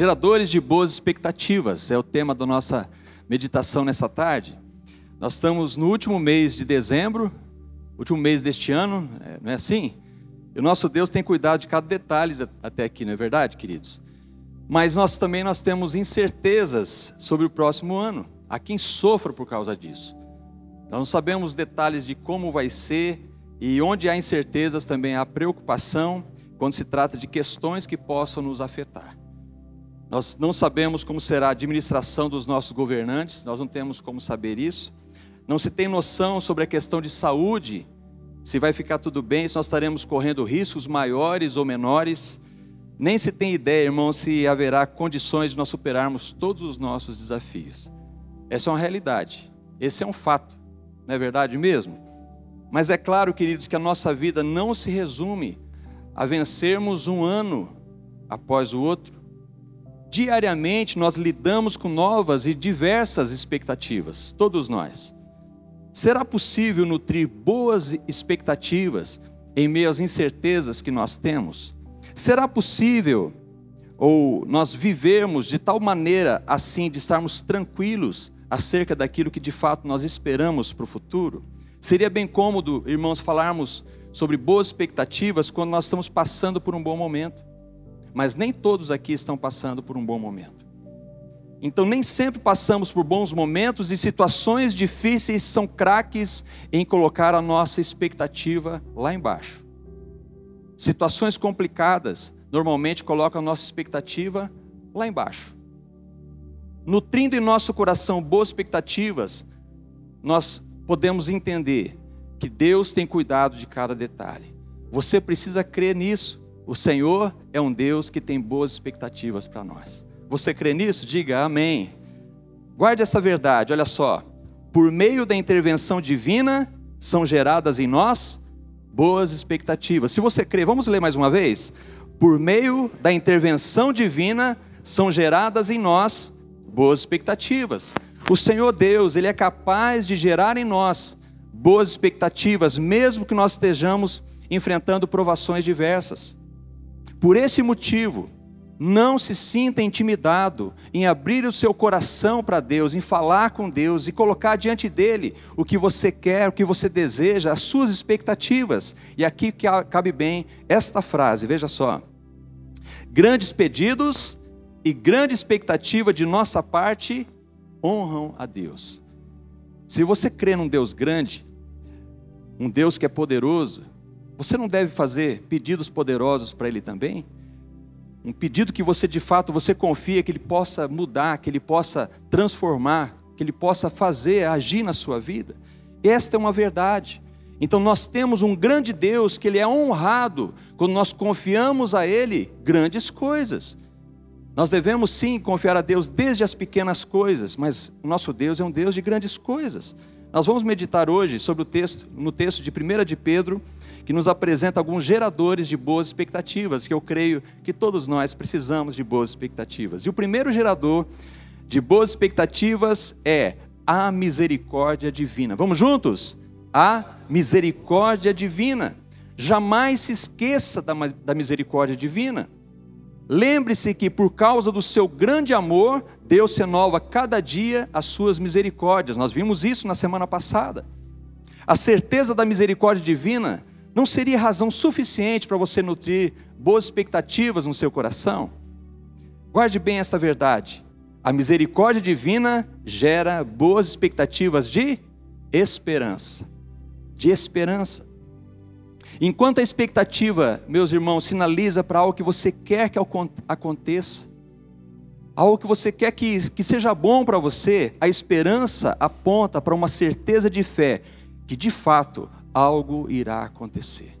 Geradores de boas expectativas é o tema da nossa meditação nessa tarde. Nós estamos no último mês de dezembro, último mês deste ano, é, não é assim? E o nosso Deus tem cuidado de cada detalhe até aqui, não é verdade, queridos? Mas nós também nós temos incertezas sobre o próximo ano. Há quem sofra por causa disso. Nós não sabemos detalhes de como vai ser e onde há incertezas também há preocupação quando se trata de questões que possam nos afetar. Nós não sabemos como será a administração dos nossos governantes, nós não temos como saber isso. Não se tem noção sobre a questão de saúde, se vai ficar tudo bem, se nós estaremos correndo riscos maiores ou menores. Nem se tem ideia, irmão, se haverá condições de nós superarmos todos os nossos desafios. Essa é uma realidade, esse é um fato, não é verdade mesmo? Mas é claro, queridos, que a nossa vida não se resume a vencermos um ano após o outro Diariamente nós lidamos com novas e diversas expectativas, todos nós. Será possível nutrir boas expectativas em meio às incertezas que nós temos? Será possível ou nós vivermos de tal maneira assim de estarmos tranquilos acerca daquilo que de fato nós esperamos para o futuro? Seria bem cômodo, irmãos, falarmos sobre boas expectativas quando nós estamos passando por um bom momento mas nem todos aqui estão passando por um bom momento. Então, nem sempre passamos por bons momentos e situações difíceis são craques em colocar a nossa expectativa lá embaixo. Situações complicadas normalmente colocam a nossa expectativa lá embaixo. Nutrindo em nosso coração boas expectativas, nós podemos entender que Deus tem cuidado de cada detalhe. Você precisa crer nisso. O Senhor é um Deus que tem boas expectativas para nós. Você crê nisso? Diga amém. Guarde essa verdade, olha só. Por meio da intervenção divina, são geradas em nós boas expectativas. Se você crê, vamos ler mais uma vez? Por meio da intervenção divina, são geradas em nós boas expectativas. O Senhor Deus, Ele é capaz de gerar em nós boas expectativas, mesmo que nós estejamos enfrentando provações diversas. Por esse motivo, não se sinta intimidado em abrir o seu coração para Deus, em falar com Deus e colocar diante dele o que você quer, o que você deseja, as suas expectativas. E aqui cabe bem esta frase, veja só: grandes pedidos e grande expectativa de nossa parte honram a Deus. Se você crê num Deus grande, um Deus que é poderoso, você não deve fazer pedidos poderosos para Ele também? Um pedido que você de fato você confia que Ele possa mudar, que Ele possa transformar, que Ele possa fazer, agir na sua vida. Esta é uma verdade. Então nós temos um grande Deus que Ele é honrado quando nós confiamos a Ele grandes coisas. Nós devemos sim confiar a Deus desde as pequenas coisas, mas o nosso Deus é um Deus de grandes coisas. Nós vamos meditar hoje sobre o texto, no texto de 1 de Pedro, que nos apresenta alguns geradores de boas expectativas, que eu creio que todos nós precisamos de boas expectativas. E o primeiro gerador de boas expectativas é a misericórdia divina. Vamos juntos? A misericórdia divina. Jamais se esqueça da, da misericórdia divina. Lembre-se que por causa do seu grande amor, Deus renova cada dia as suas misericórdias. Nós vimos isso na semana passada. A certeza da misericórdia divina não seria razão suficiente para você nutrir boas expectativas no seu coração? Guarde bem esta verdade. A misericórdia divina gera boas expectativas de esperança. De esperança. Enquanto a expectativa, meus irmãos, sinaliza para algo que você quer que aconteça, algo que você quer que, que seja bom para você, a esperança aponta para uma certeza de fé que de fato algo irá acontecer.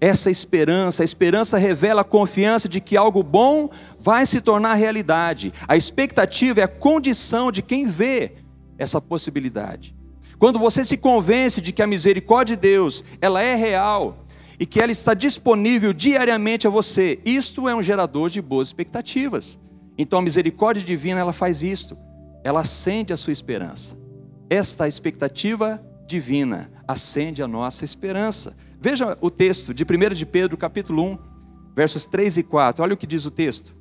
Essa esperança, a esperança revela a confiança de que algo bom vai se tornar realidade. A expectativa é a condição de quem vê essa possibilidade. Quando você se convence de que a misericórdia de Deus, ela é real e que ela está disponível diariamente a você, isto é um gerador de boas expectativas. Então a misericórdia divina, ela faz isto. Ela acende a sua esperança. Esta expectativa divina acende a nossa esperança. Veja o texto de 1 de Pedro, capítulo 1, versos 3 e 4. Olha o que diz o texto.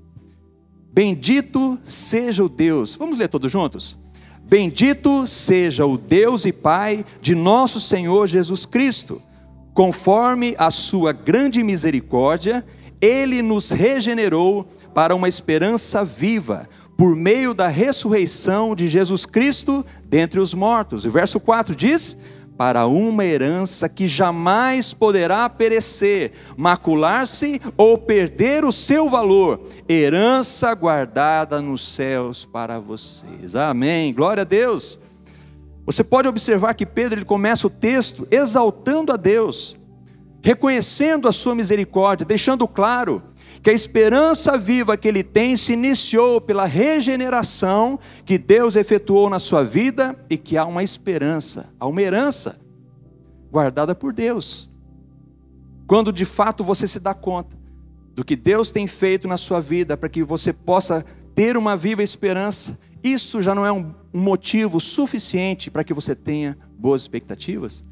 Bendito seja o Deus. Vamos ler todos juntos? Bendito seja o Deus e Pai de nosso Senhor Jesus Cristo. Conforme a sua grande misericórdia, ele nos regenerou para uma esperança viva, por meio da ressurreição de Jesus Cristo dentre os mortos. O verso 4 diz: para uma herança que jamais poderá perecer, macular-se ou perder o seu valor, herança guardada nos céus para vocês. Amém. Glória a Deus. Você pode observar que Pedro ele começa o texto exaltando a Deus, reconhecendo a sua misericórdia, deixando claro que a esperança viva que ele tem se iniciou pela regeneração que Deus efetuou na sua vida e que há uma esperança, há uma herança guardada por Deus. Quando de fato você se dá conta do que Deus tem feito na sua vida para que você possa ter uma viva esperança, isso já não é um motivo suficiente para que você tenha boas expectativas?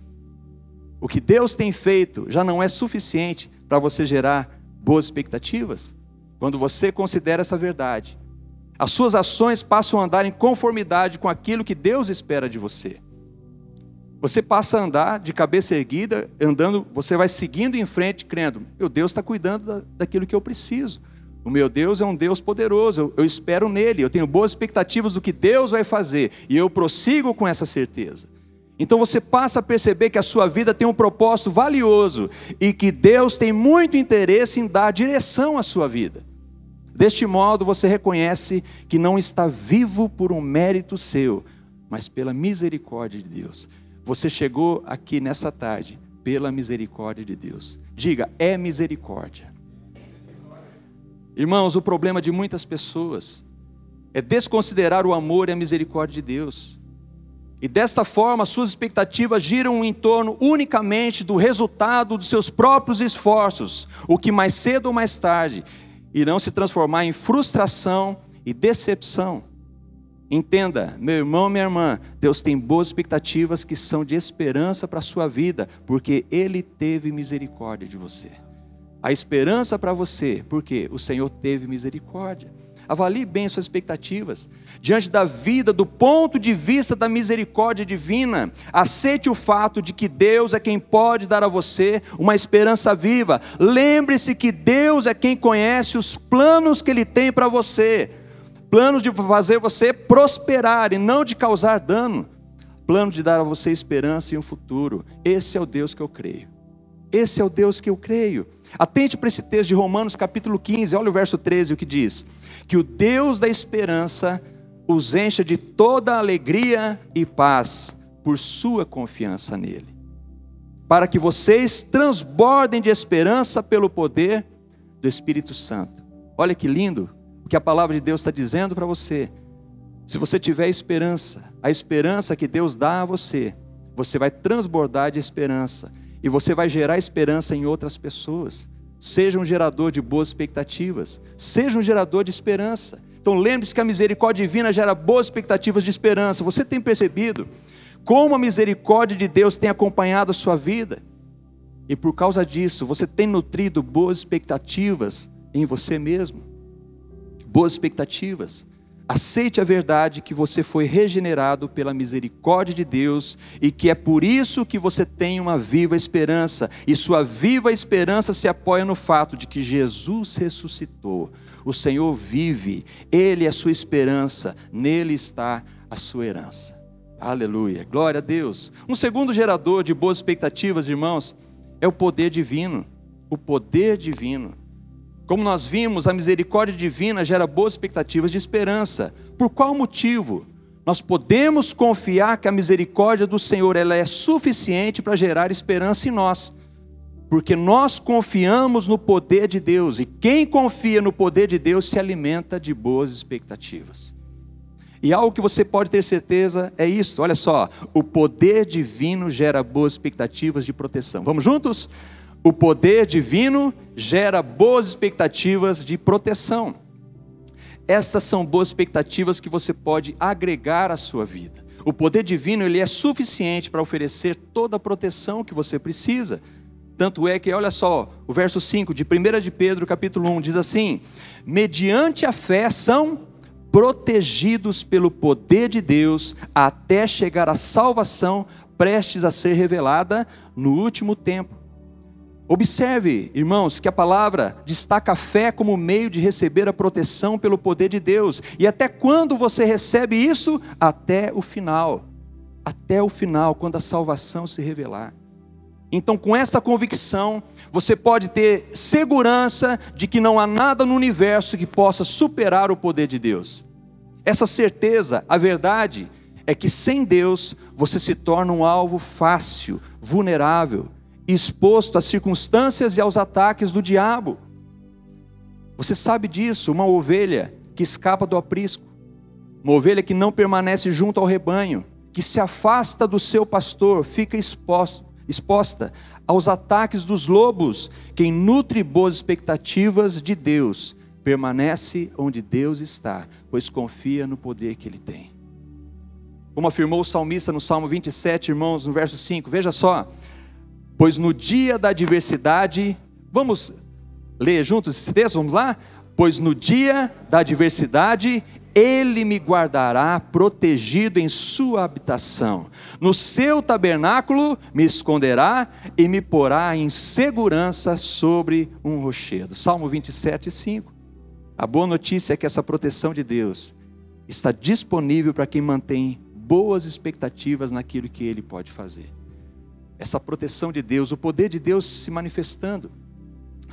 O que Deus tem feito já não é suficiente para você gerar boas expectativas? Quando você considera essa verdade, as suas ações passam a andar em conformidade com aquilo que Deus espera de você. Você passa a andar de cabeça erguida, andando, você vai seguindo em frente, crendo: meu Deus está cuidando da, daquilo que eu preciso. O meu Deus é um Deus poderoso, eu, eu espero nele, eu tenho boas expectativas do que Deus vai fazer, e eu prossigo com essa certeza. Então você passa a perceber que a sua vida tem um propósito valioso e que Deus tem muito interesse em dar direção à sua vida. Deste modo você reconhece que não está vivo por um mérito seu, mas pela misericórdia de Deus. Você chegou aqui nessa tarde pela misericórdia de Deus. Diga, é misericórdia. Irmãos, o problema de muitas pessoas é desconsiderar o amor e a misericórdia de Deus. E desta forma, suas expectativas giram em torno unicamente do resultado dos seus próprios esforços, o que mais cedo ou mais tarde irão se transformar em frustração e decepção. Entenda, meu irmão, minha irmã, Deus tem boas expectativas que são de esperança para a sua vida, porque Ele teve misericórdia de você. A esperança para você, porque o Senhor teve misericórdia. Avalie bem suas expectativas. Diante da vida, do ponto de vista da misericórdia divina, aceite o fato de que Deus é quem pode dar a você uma esperança viva. Lembre-se que Deus é quem conhece os planos que Ele tem para você planos de fazer você prosperar e não de causar dano. Plano de dar a você esperança e um futuro. Esse é o Deus que eu creio. Esse é o Deus que eu creio. Atente para esse texto de Romanos capítulo 15, olha o verso 13, o que diz: Que o Deus da esperança os encha de toda alegria e paz por sua confiança nele, para que vocês transbordem de esperança pelo poder do Espírito Santo. Olha que lindo o que a palavra de Deus está dizendo para você. Se você tiver esperança, a esperança que Deus dá a você, você vai transbordar de esperança e você vai gerar esperança em outras pessoas. Seja um gerador de boas expectativas, seja um gerador de esperança. Então lembre-se que a misericórdia divina gera boas expectativas de esperança. Você tem percebido como a misericórdia de Deus tem acompanhado a sua vida? E por causa disso, você tem nutrido boas expectativas em você mesmo, boas expectativas. Aceite a verdade que você foi regenerado pela misericórdia de Deus e que é por isso que você tem uma viva esperança. E sua viva esperança se apoia no fato de que Jesus ressuscitou. O Senhor vive, Ele é a sua esperança, nele está a sua herança. Aleluia, glória a Deus. Um segundo gerador de boas expectativas, irmãos, é o poder divino. O poder divino. Como nós vimos, a misericórdia divina gera boas expectativas de esperança. Por qual motivo? Nós podemos confiar que a misericórdia do Senhor ela é suficiente para gerar esperança em nós. Porque nós confiamos no poder de Deus, e quem confia no poder de Deus se alimenta de boas expectativas. E algo que você pode ter certeza é isso, olha só, o poder divino gera boas expectativas de proteção. Vamos juntos? O poder divino gera boas expectativas de proteção. Estas são boas expectativas que você pode agregar à sua vida. O poder divino ele é suficiente para oferecer toda a proteção que você precisa. Tanto é que, olha só, o verso 5 de 1 de Pedro, capítulo 1, diz assim: Mediante a fé são protegidos pelo poder de Deus até chegar à salvação prestes a ser revelada no último tempo. Observe, irmãos, que a palavra destaca a fé como meio de receber a proteção pelo poder de Deus. E até quando você recebe isso? Até o final. Até o final, quando a salvação se revelar. Então, com esta convicção, você pode ter segurança de que não há nada no universo que possa superar o poder de Deus. Essa certeza, a verdade, é que sem Deus você se torna um alvo fácil, vulnerável, exposto às circunstâncias e aos ataques do diabo. Você sabe disso, uma ovelha que escapa do aprisco, uma ovelha que não permanece junto ao rebanho, que se afasta do seu pastor, fica exposta aos ataques dos lobos. Quem nutre boas expectativas de Deus, permanece onde Deus está, pois confia no poder que ele tem. Como afirmou o salmista no Salmo 27, irmãos, no verso 5, veja só: Pois no dia da adversidade, vamos ler juntos esse texto? Vamos lá? Pois no dia da adversidade, ele me guardará protegido em sua habitação. No seu tabernáculo me esconderá e me porá em segurança sobre um rochedo. Salmo 27, 5. A boa notícia é que essa proteção de Deus está disponível para quem mantém boas expectativas naquilo que ele pode fazer essa proteção de Deus, o poder de Deus se manifestando.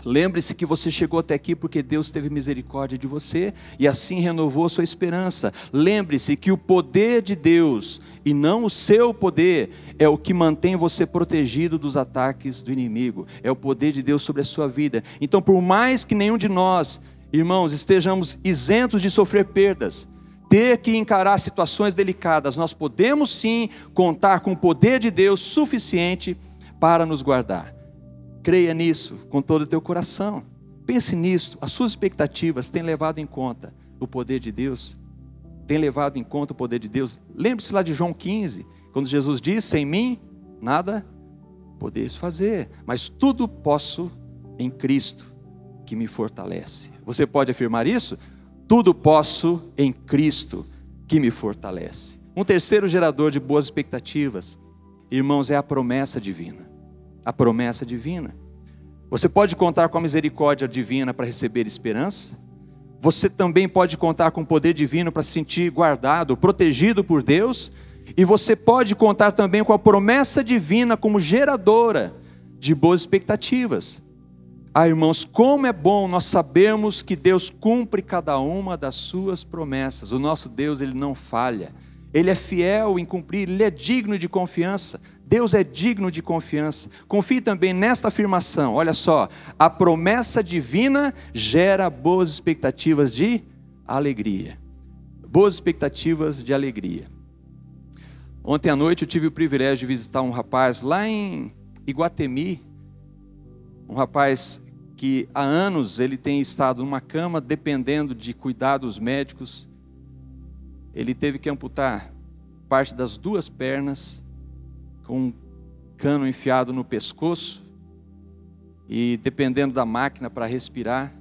Lembre-se que você chegou até aqui porque Deus teve misericórdia de você e assim renovou sua esperança. Lembre-se que o poder de Deus e não o seu poder é o que mantém você protegido dos ataques do inimigo. É o poder de Deus sobre a sua vida. Então, por mais que nenhum de nós, irmãos, estejamos isentos de sofrer perdas, ter que encarar situações delicadas, nós podemos sim contar com o poder de Deus suficiente para nos guardar. Creia nisso com todo o teu coração. Pense nisso. As suas expectativas têm levado em conta o poder de Deus? Tem levado em conta o poder de Deus? Lembre-se lá de João 15, quando Jesus disse: Sem mim, nada podeis fazer, mas tudo posso em Cristo que me fortalece. Você pode afirmar isso? Tudo posso em Cristo que me fortalece. Um terceiro gerador de boas expectativas, irmãos, é a promessa divina. A promessa divina. Você pode contar com a misericórdia divina para receber esperança. Você também pode contar com o poder divino para se sentir guardado, protegido por Deus. E você pode contar também com a promessa divina como geradora de boas expectativas. Ah, irmãos, como é bom nós sabermos que Deus cumpre cada uma das suas promessas. O nosso Deus, ele não falha. Ele é fiel em cumprir, ele é digno de confiança. Deus é digno de confiança. Confie também nesta afirmação. Olha só, a promessa divina gera boas expectativas de alegria. Boas expectativas de alegria. Ontem à noite eu tive o privilégio de visitar um rapaz lá em Iguatemi, um rapaz que há anos ele tem estado numa cama dependendo de cuidados médicos. Ele teve que amputar parte das duas pernas com um cano enfiado no pescoço e dependendo da máquina para respirar.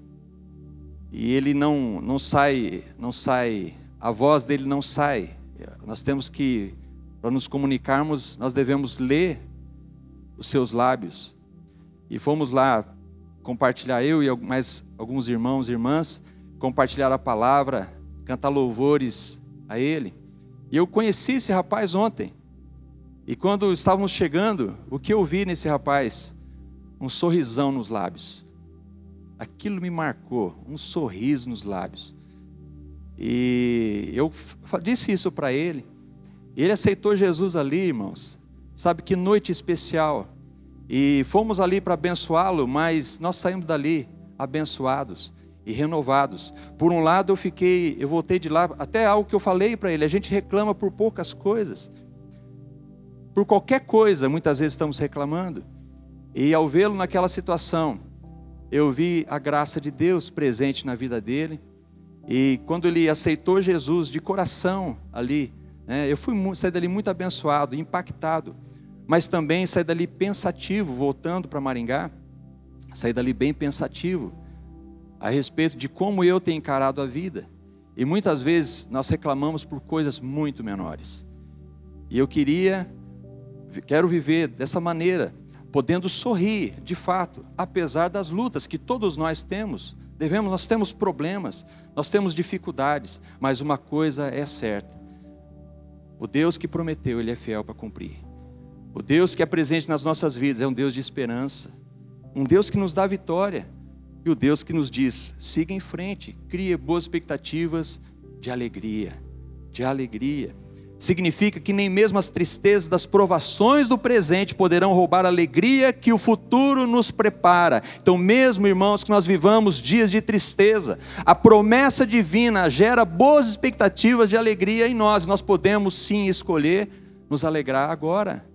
E ele não não sai, não sai, a voz dele não sai. Nós temos que para nos comunicarmos, nós devemos ler os seus lábios. E fomos lá compartilhar, eu e mais alguns irmãos e irmãs, compartilhar a palavra, cantar louvores a ele. E eu conheci esse rapaz ontem. E quando estávamos chegando, o que eu vi nesse rapaz? Um sorrisão nos lábios. Aquilo me marcou, um sorriso nos lábios. E eu disse isso para ele. Ele aceitou Jesus ali, irmãos. Sabe que noite especial. E fomos ali para abençoá-lo, mas nós saímos dali abençoados e renovados. Por um lado, eu fiquei, eu voltei de lá, até algo que eu falei para ele, a gente reclama por poucas coisas. Por qualquer coisa, muitas vezes estamos reclamando. E ao vê-lo naquela situação, eu vi a graça de Deus presente na vida dele. E quando ele aceitou Jesus de coração ali, né, eu fui saí dali muito abençoado, impactado. Mas também sair dali pensativo, voltando para Maringá, sair dali bem pensativo a respeito de como eu tenho encarado a vida. E muitas vezes nós reclamamos por coisas muito menores. E eu queria, quero viver dessa maneira, podendo sorrir, de fato, apesar das lutas que todos nós temos. Devemos, nós temos problemas, nós temos dificuldades, mas uma coisa é certa: o Deus que prometeu, Ele é fiel para cumprir. O Deus que é presente nas nossas vidas é um Deus de esperança, um Deus que nos dá vitória, e o Deus que nos diz: siga em frente, crie boas expectativas de alegria, de alegria significa que nem mesmo as tristezas das provações do presente poderão roubar a alegria que o futuro nos prepara. Então, mesmo irmãos, que nós vivamos dias de tristeza, a promessa divina gera boas expectativas de alegria em nós. Nós podemos sim escolher nos alegrar agora.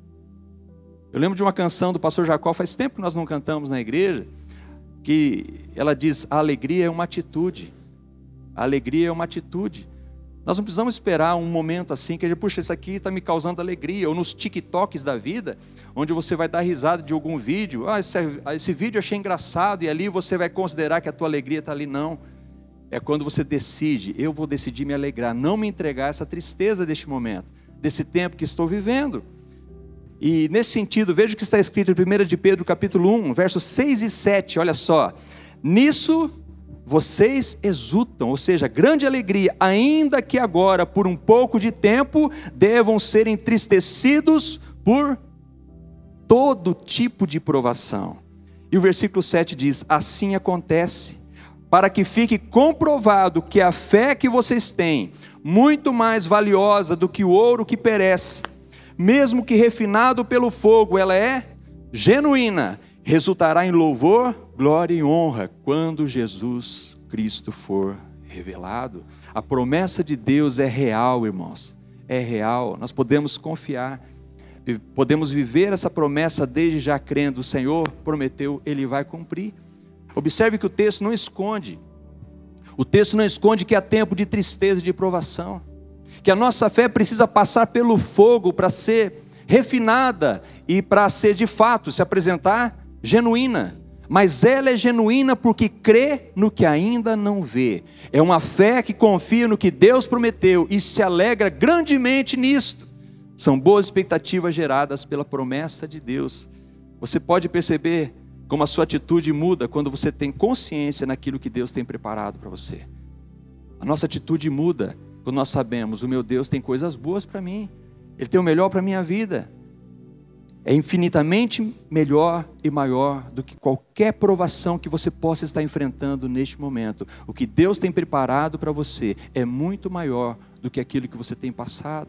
Eu lembro de uma canção do pastor Jacó, faz tempo que nós não cantamos na igreja, que ela diz: a alegria é uma atitude. A alegria é uma atitude. Nós não precisamos esperar um momento assim que a gente, puxa, isso aqui está me causando alegria, ou nos TikToks da vida, onde você vai dar risada de algum vídeo, ah, esse, esse vídeo eu achei engraçado, e ali você vai considerar que a tua alegria está ali. Não. É quando você decide, eu vou decidir me alegrar, não me entregar essa tristeza deste momento, desse tempo que estou vivendo. E nesse sentido, veja o que está escrito em 1 de Pedro capítulo 1, versos 6 e 7, olha só. Nisso vocês exultam, ou seja, grande alegria, ainda que agora, por um pouco de tempo, devam ser entristecidos por todo tipo de provação. E o versículo 7 diz: Assim acontece, para que fique comprovado que a fé que vocês têm, muito mais valiosa do que o ouro que perece, mesmo que refinado pelo fogo, ela é genuína, resultará em louvor glória e honra quando Jesus Cristo for revelado. A promessa de Deus é real, irmãos. É real. Nós podemos confiar. Podemos viver essa promessa desde já crendo. O Senhor prometeu, ele vai cumprir. Observe que o texto não esconde. O texto não esconde que há tempo de tristeza e de provação. Que a nossa fé precisa passar pelo fogo para ser refinada e para ser de fato, se apresentar genuína mas ela é genuína porque crê no que ainda não vê. É uma fé que confia no que Deus prometeu e se alegra grandemente nisto. São boas expectativas geradas pela promessa de Deus. Você pode perceber como a sua atitude muda quando você tem consciência naquilo que Deus tem preparado para você. A nossa atitude muda quando nós sabemos: o meu Deus tem coisas boas para mim, Ele tem o melhor para a minha vida é infinitamente melhor e maior do que qualquer provação que você possa estar enfrentando neste momento. O que Deus tem preparado para você é muito maior do que aquilo que você tem passado.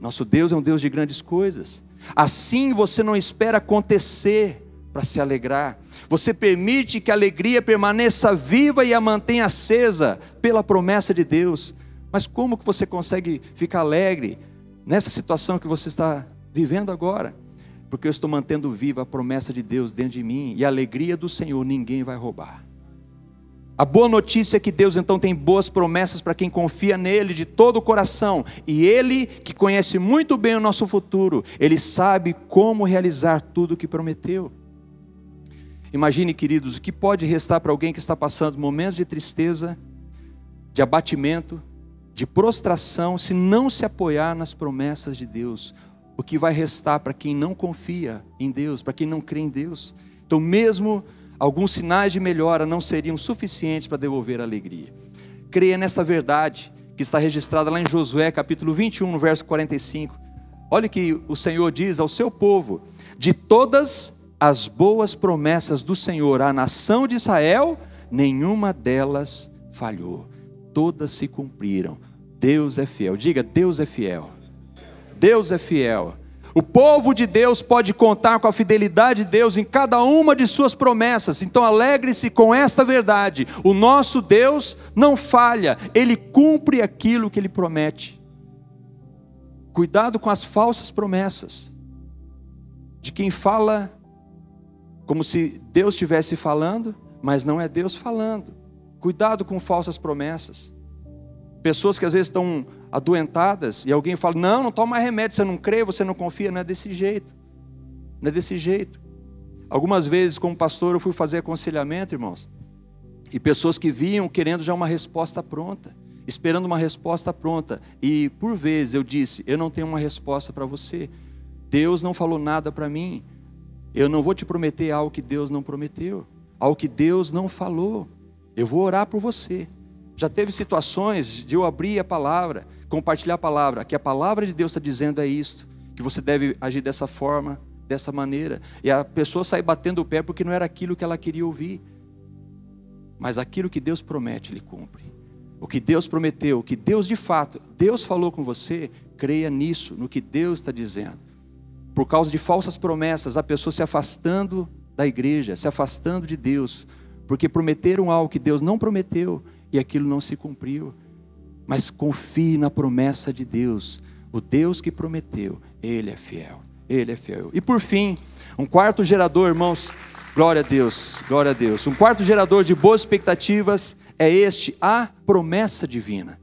Nosso Deus é um Deus de grandes coisas. Assim você não espera acontecer para se alegrar. Você permite que a alegria permaneça viva e a mantenha acesa pela promessa de Deus. Mas como que você consegue ficar alegre nessa situação que você está vivendo agora? porque eu estou mantendo viva a promessa de Deus dentro de mim e a alegria do Senhor ninguém vai roubar. A boa notícia é que Deus então tem boas promessas para quem confia nele de todo o coração, e ele, que conhece muito bem o nosso futuro, ele sabe como realizar tudo o que prometeu. Imagine, queridos, o que pode restar para alguém que está passando momentos de tristeza, de abatimento, de prostração, se não se apoiar nas promessas de Deus o que vai restar para quem não confia em Deus, para quem não crê em Deus. Então, mesmo alguns sinais de melhora não seriam suficientes para devolver a alegria. Creia nesta verdade que está registrada lá em Josué, capítulo 21, no verso 45. Olha que o Senhor diz ao seu povo: de todas as boas promessas do Senhor à nação de Israel, nenhuma delas falhou, todas se cumpriram. Deus é fiel. Diga, Deus é fiel. Deus é fiel. O povo de Deus pode contar com a fidelidade de Deus em cada uma de suas promessas. Então alegre-se com esta verdade. O nosso Deus não falha, ele cumpre aquilo que ele promete. Cuidado com as falsas promessas de quem fala como se Deus estivesse falando, mas não é Deus falando. Cuidado com falsas promessas. Pessoas que às vezes estão adoentadas e alguém fala: Não, não toma remédio, você não crê, você não confia, não é desse jeito. Não é desse jeito. Algumas vezes, como pastor, eu fui fazer aconselhamento, irmãos, e pessoas que vinham querendo já uma resposta pronta, esperando uma resposta pronta. E por vezes eu disse: Eu não tenho uma resposta para você. Deus não falou nada para mim. Eu não vou te prometer algo que Deus não prometeu, algo que Deus não falou. Eu vou orar por você. Já teve situações de eu abrir a palavra, compartilhar a palavra, que a palavra de Deus está dizendo é isto, que você deve agir dessa forma, dessa maneira. E a pessoa sai batendo o pé porque não era aquilo que ela queria ouvir. Mas aquilo que Deus promete, Ele cumpre. O que Deus prometeu, o que Deus de fato, Deus falou com você, creia nisso, no que Deus está dizendo por causa de falsas promessas, a pessoa se afastando da igreja, se afastando de Deus, porque prometeram algo que Deus não prometeu e aquilo não se cumpriu. Mas confie na promessa de Deus, o Deus que prometeu, Ele é fiel, Ele é fiel. E por fim, um quarto gerador, irmãos, glória a Deus, glória a Deus. Um quarto gerador de boas expectativas é este, a promessa divina.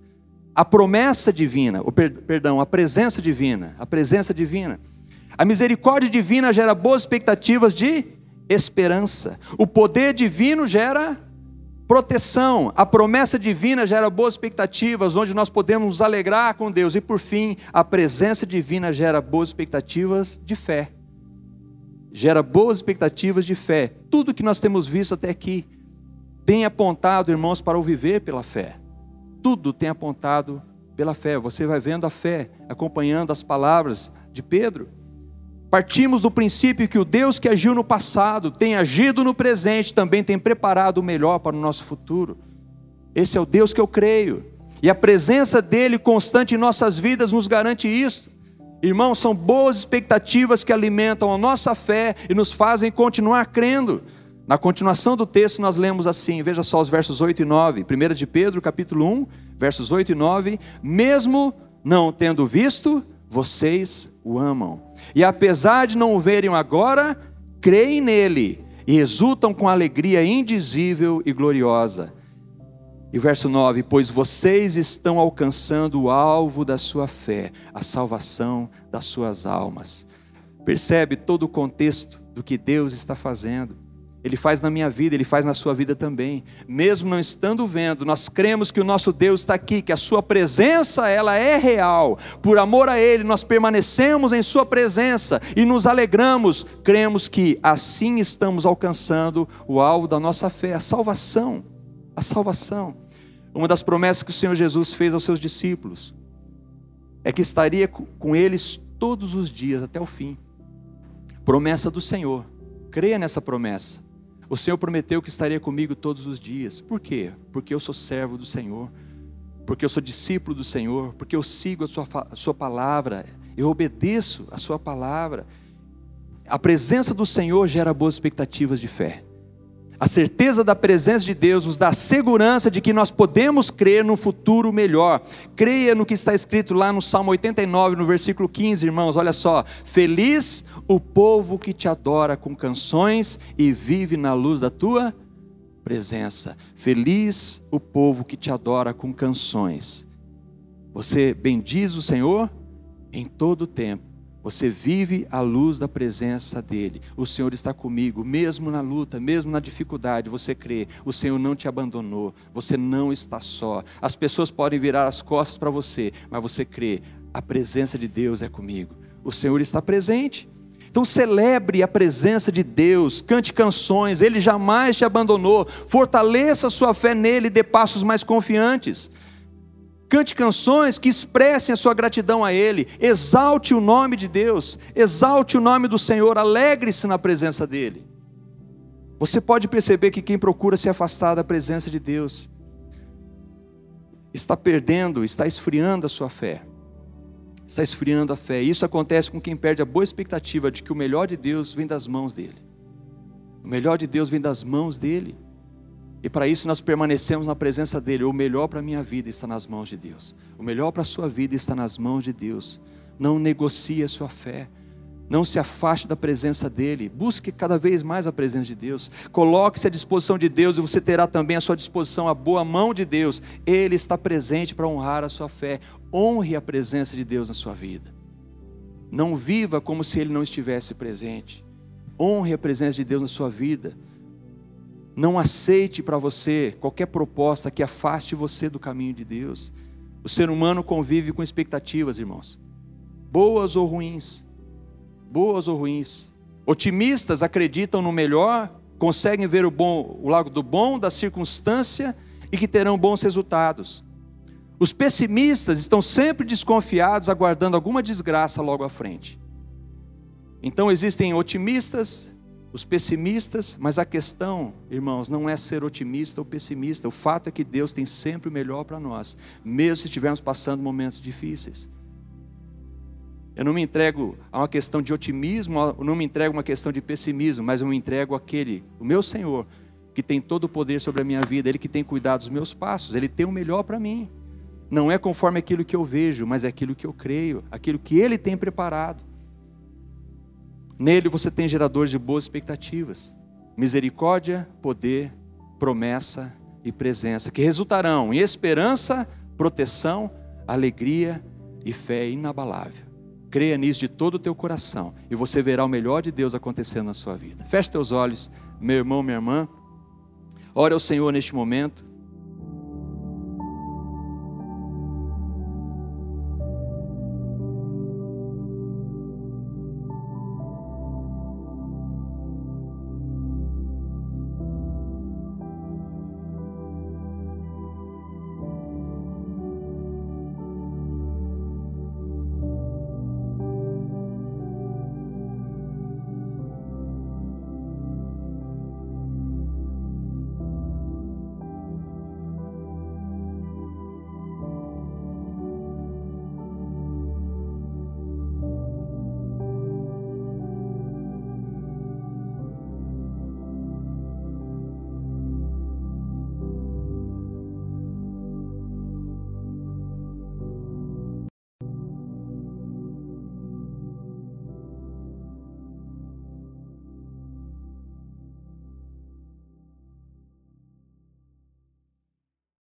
A promessa divina, o per, perdão, a presença divina, a presença divina. A misericórdia divina gera boas expectativas de esperança. O poder divino gera proteção. A promessa divina gera boas expectativas, onde nós podemos nos alegrar com Deus. E por fim, a presença divina gera boas expectativas de fé. Gera boas expectativas de fé. Tudo que nós temos visto até aqui tem apontado, irmãos, para o viver pela fé. Tudo tem apontado pela fé. Você vai vendo a fé, acompanhando as palavras de Pedro. Partimos do princípio que o Deus que agiu no passado, tem agido no presente, também tem preparado o melhor para o nosso futuro. Esse é o Deus que eu creio. E a presença dele constante em nossas vidas nos garante isso. Irmãos, são boas expectativas que alimentam a nossa fé e nos fazem continuar crendo. Na continuação do texto nós lemos assim, veja só os versos 8 e 9, 1 de Pedro, capítulo 1, versos 8 e 9, mesmo não tendo visto, vocês o amam. E apesar de não o verem agora, creem nele e exultam com alegria indizível e gloriosa. E verso 9: Pois vocês estão alcançando o alvo da sua fé, a salvação das suas almas. Percebe todo o contexto do que Deus está fazendo. Ele faz na minha vida, Ele faz na sua vida também. Mesmo não estando vendo, nós cremos que o nosso Deus está aqui, que a Sua presença ela é real. Por amor a Ele, nós permanecemos em Sua presença e nos alegramos. Cremos que assim estamos alcançando o alvo da nossa fé, a salvação. A salvação. Uma das promessas que o Senhor Jesus fez aos seus discípulos é que estaria com eles todos os dias até o fim. Promessa do Senhor. Creia nessa promessa. O Senhor prometeu que estaria comigo todos os dias. Por quê? Porque eu sou servo do Senhor, porque eu sou discípulo do Senhor, porque eu sigo a sua, a sua palavra, eu obedeço a sua palavra. A presença do Senhor gera boas expectativas de fé. A certeza da presença de Deus nos dá a segurança de que nós podemos crer no futuro melhor. Creia no que está escrito lá no Salmo 89, no versículo 15, irmãos, olha só. Feliz o povo que te adora com canções e vive na luz da tua presença. Feliz o povo que te adora com canções. Você bendiz o Senhor em todo o tempo você vive à luz da presença dEle. O Senhor está comigo, mesmo na luta, mesmo na dificuldade. Você crê, o Senhor não te abandonou. Você não está só. As pessoas podem virar as costas para você, mas você crê, a presença de Deus é comigo. O Senhor está presente. Então celebre a presença de Deus, cante canções, Ele jamais te abandonou. Fortaleça sua fé nele e dê passos mais confiantes. Cante canções que expressem a sua gratidão a Ele. Exalte o nome de Deus. Exalte o nome do Senhor. Alegre-se na presença dEle. Você pode perceber que quem procura se afastar da presença de Deus está perdendo, está esfriando a sua fé. Está esfriando a fé. Isso acontece com quem perde a boa expectativa de que o melhor de Deus vem das mãos dele. O melhor de Deus vem das mãos dele. E para isso nós permanecemos na presença dele. O melhor para a minha vida está nas mãos de Deus. O melhor para a sua vida está nas mãos de Deus. Não negocie a sua fé. Não se afaste da presença dele. Busque cada vez mais a presença de Deus. Coloque-se à disposição de Deus e você terá também à sua disposição a boa mão de Deus. Ele está presente para honrar a sua fé. Honre a presença de Deus na sua vida. Não viva como se ele não estivesse presente. Honre a presença de Deus na sua vida. Não aceite para você qualquer proposta que afaste você do caminho de Deus. O ser humano convive com expectativas, irmãos, boas ou ruins. Boas ou ruins. Otimistas acreditam no melhor, conseguem ver o, bom, o lado do bom da circunstância e que terão bons resultados. Os pessimistas estão sempre desconfiados, aguardando alguma desgraça logo à frente. Então existem otimistas, os pessimistas, mas a questão, irmãos, não é ser otimista ou pessimista. O fato é que Deus tem sempre o melhor para nós, mesmo se estivermos passando momentos difíceis. Eu não me entrego a uma questão de otimismo, eu não me entrego a uma questão de pessimismo, mas eu me entrego àquele, o meu Senhor, que tem todo o poder sobre a minha vida, Ele que tem cuidado dos meus passos, Ele tem o melhor para mim não é conforme aquilo que eu vejo, mas é aquilo que eu creio, aquilo que Ele tem preparado. Nele você tem geradores de boas expectativas, misericórdia, poder, promessa e presença, que resultarão em esperança, proteção, alegria e fé inabalável. Creia nisso de todo o teu coração e você verá o melhor de Deus acontecendo na sua vida. Feche teus olhos, meu irmão, minha irmã. Ore ao Senhor neste momento.